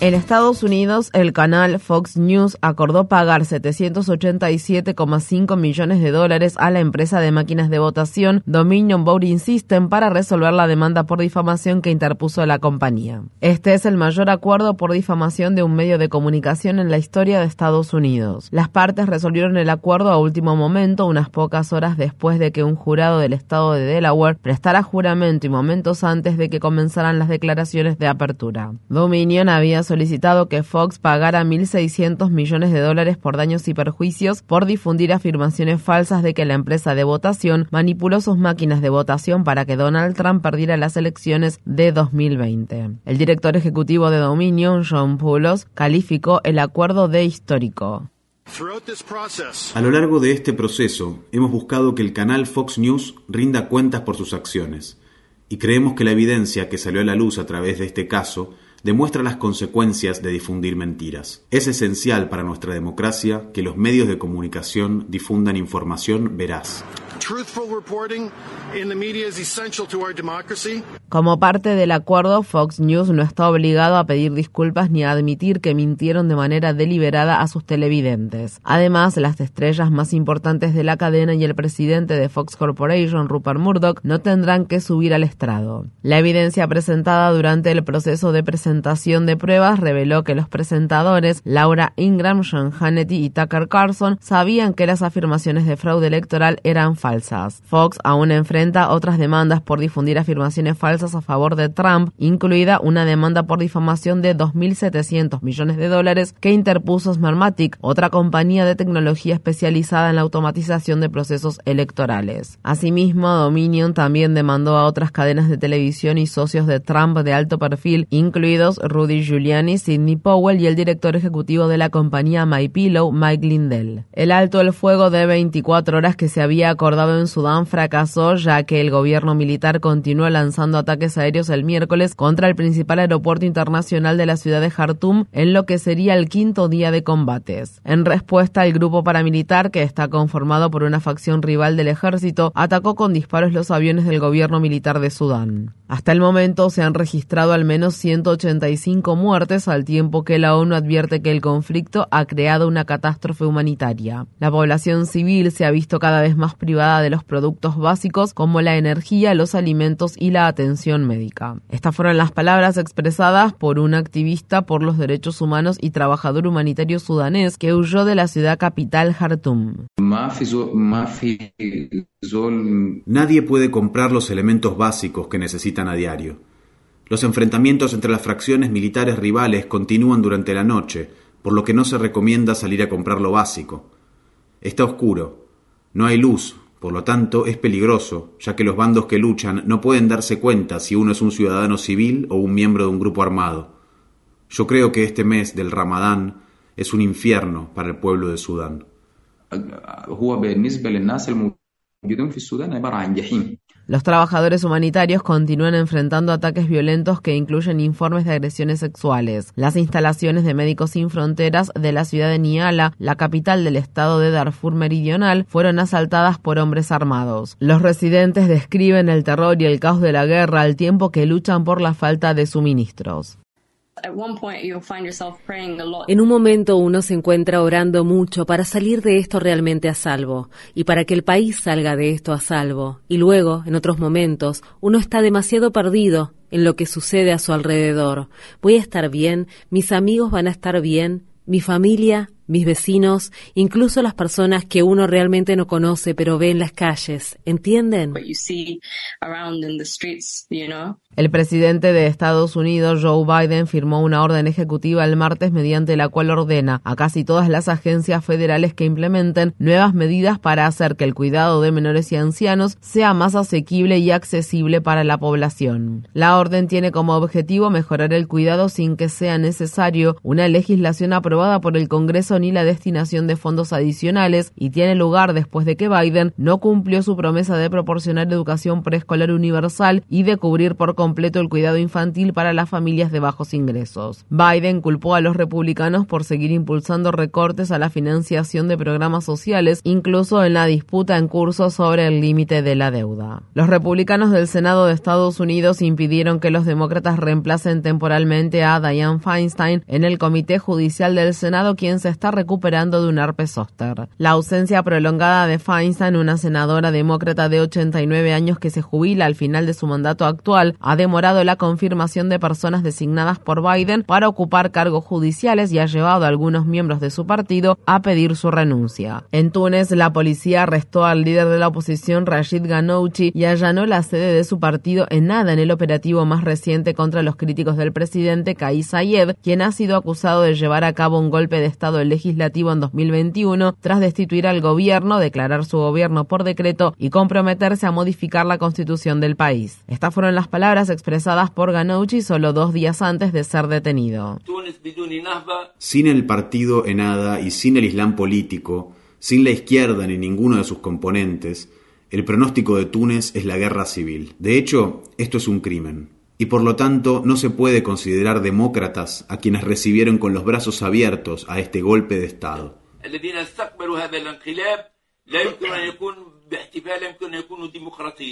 En Estados Unidos, el canal Fox News acordó pagar 787,5 millones de dólares a la empresa de máquinas de votación Dominion Voting System para resolver la demanda por difamación que interpuso la compañía. Este es el mayor acuerdo por difamación de un medio de comunicación en la historia de Estados Unidos. Las partes resolvieron el acuerdo a último momento, unas pocas horas después de que un jurado del estado de Delaware prestara juramento y momentos antes de que comenzaran las declaraciones de apertura. Dominion había solicitado que Fox pagara 1.600 millones de dólares por daños y perjuicios por difundir afirmaciones falsas de que la empresa de votación manipuló sus máquinas de votación para que Donald Trump perdiera las elecciones de 2020. El director ejecutivo de Dominion, John Poulos, calificó el acuerdo de histórico. A lo largo de este proceso, hemos buscado que el canal Fox News rinda cuentas por sus acciones, y creemos que la evidencia que salió a la luz a través de este caso demuestra las consecuencias de difundir mentiras. Es esencial para nuestra democracia que los medios de comunicación difundan información veraz. Como parte del acuerdo, Fox News no está obligado a pedir disculpas ni a admitir que mintieron de manera deliberada a sus televidentes. Además, las estrellas más importantes de la cadena y el presidente de Fox Corporation, Rupert Murdoch, no tendrán que subir al estrado. La evidencia presentada durante el proceso de presentación de pruebas reveló que los presentadores Laura Ingram, Sean Hannity y Tucker Carlson sabían que las afirmaciones de fraude electoral eran falsas. Fox aún enfrenta otras demandas por difundir afirmaciones falsas a favor de Trump, incluida una demanda por difamación de 2.700 millones de dólares que interpuso Smartmatic, otra compañía de tecnología especializada en la automatización de procesos electorales. Asimismo, Dominion también demandó a otras cadenas de televisión y socios de Trump de alto perfil, Rudy Giuliani, Sidney Powell y el director ejecutivo de la compañía MyPillow, Mike Lindell. El alto el fuego de 24 horas que se había acordado en Sudán fracasó ya que el gobierno militar continuó lanzando ataques aéreos el miércoles contra el principal aeropuerto internacional de la ciudad de Jartum en lo que sería el quinto día de combates. En respuesta, el grupo paramilitar, que está conformado por una facción rival del ejército, atacó con disparos los aviones del gobierno militar de Sudán. Hasta el momento se han registrado al menos 185 muertes al tiempo que la ONU advierte que el conflicto ha creado una catástrofe humanitaria. La población civil se ha visto cada vez más privada de los productos básicos como la energía, los alimentos y la atención médica. Estas fueron las palabras expresadas por un activista por los derechos humanos y trabajador humanitario sudanés que huyó de la ciudad capital Jartum. Nadie puede comprar los elementos básicos que necesitan a diario. Los enfrentamientos entre las fracciones militares rivales continúan durante la noche, por lo que no se recomienda salir a comprar lo básico. Está oscuro, no hay luz, por lo tanto es peligroso, ya que los bandos que luchan no pueden darse cuenta si uno es un ciudadano civil o un miembro de un grupo armado. Yo creo que este mes del Ramadán es un infierno para el pueblo de Sudán. Los trabajadores humanitarios continúan enfrentando ataques violentos que incluyen informes de agresiones sexuales. Las instalaciones de Médicos Sin Fronteras de la ciudad de Niala, la capital del estado de Darfur Meridional, fueron asaltadas por hombres armados. Los residentes describen el terror y el caos de la guerra al tiempo que luchan por la falta de suministros. En un momento uno se encuentra orando mucho para salir de esto realmente a salvo y para que el país salga de esto a salvo. Y luego, en otros momentos, uno está demasiado perdido en lo que sucede a su alrededor. Voy a estar bien, mis amigos van a estar bien, mi familia mis vecinos, incluso las personas que uno realmente no conoce pero ve en las calles. ¿Entienden? El presidente de Estados Unidos, Joe Biden, firmó una orden ejecutiva el martes mediante la cual ordena a casi todas las agencias federales que implementen nuevas medidas para hacer que el cuidado de menores y ancianos sea más asequible y accesible para la población. La orden tiene como objetivo mejorar el cuidado sin que sea necesario una legislación aprobada por el Congreso ni la destinación de fondos adicionales y tiene lugar después de que Biden no cumplió su promesa de proporcionar educación preescolar universal y de cubrir por completo el cuidado infantil para las familias de bajos ingresos. Biden culpó a los republicanos por seguir impulsando recortes a la financiación de programas sociales, incluso en la disputa en curso sobre el límite de la deuda. Los republicanos del Senado de Estados Unidos impidieron que los demócratas reemplacen temporalmente a Dianne Feinstein en el Comité Judicial del Senado, quien se está recuperando de un herpes zóster. La ausencia prolongada de Feinstein, una senadora demócrata de 89 años que se jubila al final de su mandato actual, ha demorado la confirmación de personas designadas por Biden para ocupar cargos judiciales y ha llevado a algunos miembros de su partido a pedir su renuncia. En Túnez, la policía arrestó al líder de la oposición Rashid Ghanouchi y allanó la sede de su partido en nada en el operativo más reciente contra los críticos del presidente Kais Sayed, quien ha sido acusado de llevar a cabo un golpe de Estado legislativo en 2021 tras destituir al gobierno, declarar su gobierno por decreto y comprometerse a modificar la constitución del país. Estas fueron las palabras expresadas por Ghanouchi solo dos días antes de ser detenido. Sin el partido Enada y sin el Islam político, sin la izquierda ni ninguno de sus componentes, el pronóstico de Túnez es la guerra civil. De hecho, esto es un crimen. Y por lo tanto no se puede considerar demócratas a quienes recibieron con los brazos abiertos a este golpe de Estado.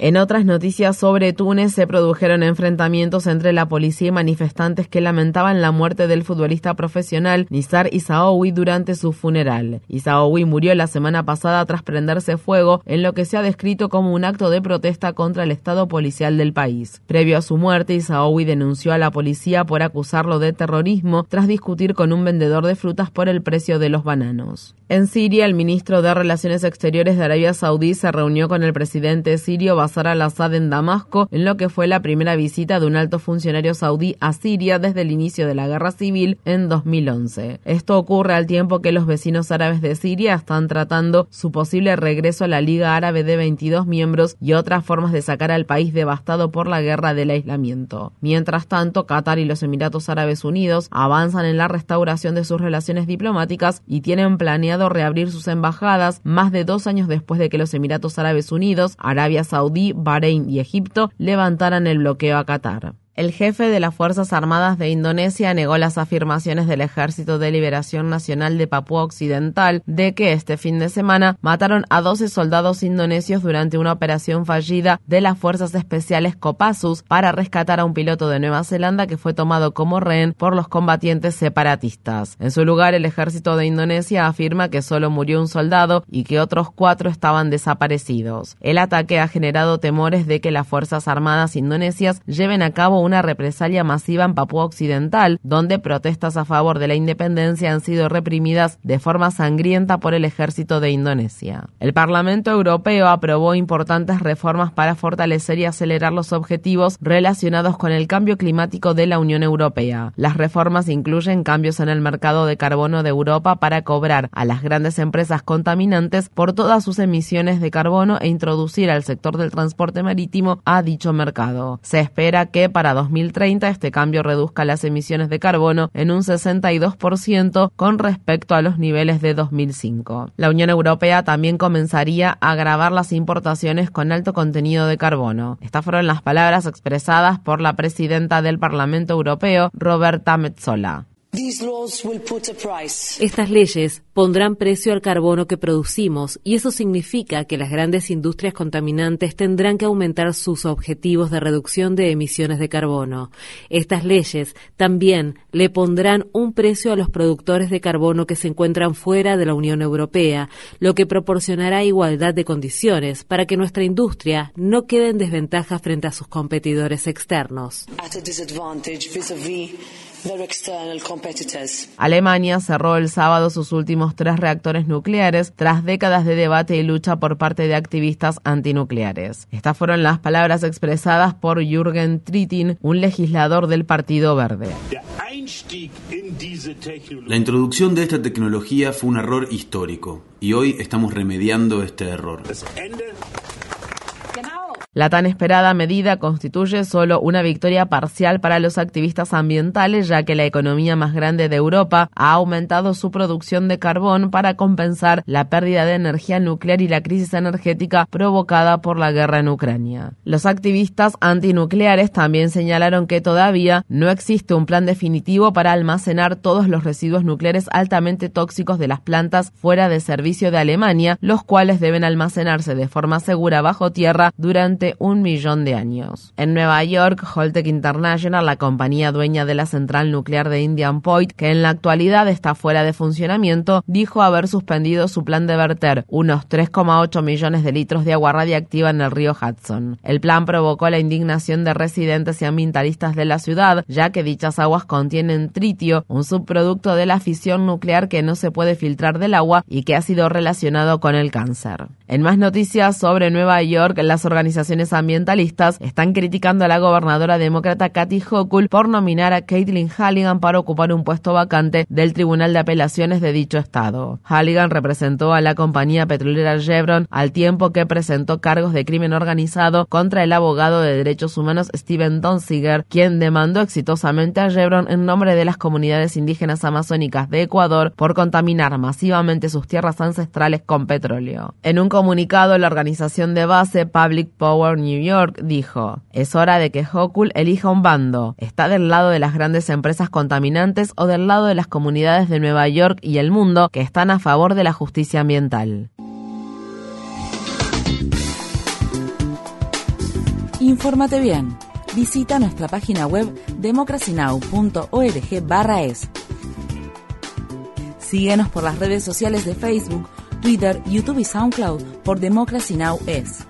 En otras noticias sobre Túnez se produjeron enfrentamientos entre la policía y manifestantes que lamentaban la muerte del futbolista profesional Nizar Isaoui durante su funeral. Isaoui murió la semana pasada tras prenderse fuego en lo que se ha descrito como un acto de protesta contra el estado policial del país. Previo a su muerte, Isaoui denunció a la policía por acusarlo de terrorismo tras discutir con un vendedor de frutas por el precio de los bananos. En Siria, el ministro de Relaciones Exteriores de Arabia Saudí se reunió con el presidente sirio Bashar al-Assad en Damasco en lo que fue la primera visita de un alto funcionario saudí a Siria desde el inicio de la guerra civil en 2011. Esto ocurre al tiempo que los vecinos árabes de Siria están tratando su posible regreso a la Liga Árabe de 22 miembros y otras formas de sacar al país devastado por la guerra del aislamiento. Mientras tanto, Qatar y los Emiratos Árabes Unidos avanzan en la restauración de sus relaciones diplomáticas y tienen planeado reabrir sus embajadas más de dos años después de que los Emiratos Emiratos Árabes Unidos, Arabia Saudí, Bahrein y Egipto levantaran el bloqueo a Qatar. El jefe de las Fuerzas Armadas de Indonesia negó las afirmaciones del Ejército de Liberación Nacional de Papúa Occidental de que este fin de semana mataron a 12 soldados indonesios durante una operación fallida de las Fuerzas Especiales Kopassus para rescatar a un piloto de Nueva Zelanda que fue tomado como rehén por los combatientes separatistas. En su lugar, el Ejército de Indonesia afirma que solo murió un soldado y que otros cuatro estaban desaparecidos. El ataque ha generado temores de que las Fuerzas Armadas indonesias lleven a cabo represalia masiva en Papúa Occidental, donde protestas a favor de la independencia han sido reprimidas de forma sangrienta por el ejército de Indonesia. El Parlamento Europeo aprobó importantes reformas para fortalecer y acelerar los objetivos relacionados con el cambio climático de la Unión Europea. Las reformas incluyen cambios en el mercado de carbono de Europa para cobrar a las grandes empresas contaminantes por todas sus emisiones de carbono e introducir al sector del transporte marítimo a dicho mercado. Se espera que para 2030 este cambio reduzca las emisiones de carbono en un 62% con respecto a los niveles de 2005. La Unión Europea también comenzaría a grabar las importaciones con alto contenido de carbono. Estas fueron las palabras expresadas por la presidenta del Parlamento Europeo, Roberta Metsola. Estas leyes pondrán precio al carbono que producimos y eso significa que las grandes industrias contaminantes tendrán que aumentar sus objetivos de reducción de emisiones de carbono. Estas leyes también le pondrán un precio a los productores de carbono que se encuentran fuera de la Unión Europea, lo que proporcionará igualdad de condiciones para que nuestra industria no quede en desventaja frente a sus competidores externos. Alemania cerró el sábado sus últimos tres reactores nucleares tras décadas de debate y lucha por parte de activistas antinucleares. Estas fueron las palabras expresadas por Jürgen Trittin, un legislador del Partido Verde. La introducción de esta tecnología fue un error histórico y hoy estamos remediando este error. La tan esperada medida constituye solo una victoria parcial para los activistas ambientales, ya que la economía más grande de Europa ha aumentado su producción de carbón para compensar la pérdida de energía nuclear y la crisis energética provocada por la guerra en Ucrania. Los activistas antinucleares también señalaron que todavía no existe un plan definitivo para almacenar todos los residuos nucleares altamente tóxicos de las plantas fuera de servicio de Alemania, los cuales deben almacenarse de forma segura bajo tierra durante un millón de años. En Nueva York, Holtec International, la compañía dueña de la central nuclear de Indian Point, que en la actualidad está fuera de funcionamiento, dijo haber suspendido su plan de verter unos 3,8 millones de litros de agua radiactiva en el río Hudson. El plan provocó la indignación de residentes y ambientalistas de la ciudad, ya que dichas aguas contienen tritio, un subproducto de la fisión nuclear que no se puede filtrar del agua y que ha sido relacionado con el cáncer. En más noticias sobre Nueva York, las organizaciones ambientalistas están criticando a la gobernadora demócrata Kathy Hochul por nominar a Caitlin Halligan para ocupar un puesto vacante del Tribunal de Apelaciones de dicho estado. Halligan representó a la compañía petrolera Chevron al tiempo que presentó cargos de crimen organizado contra el abogado de derechos humanos Steven Donziger, quien demandó exitosamente a Chevron en nombre de las comunidades indígenas amazónicas de Ecuador por contaminar masivamente sus tierras ancestrales con petróleo. En un comunicado, la organización de base Public Power New York dijo, es hora de que Hochul elija un bando. ¿Está del lado de las grandes empresas contaminantes o del lado de las comunidades de Nueva York y el mundo que están a favor de la justicia ambiental? Infórmate bien. Visita nuestra página web democracynow.org/es. Síguenos por las redes sociales de Facebook, Twitter, YouTube y SoundCloud por Democracy Now! es.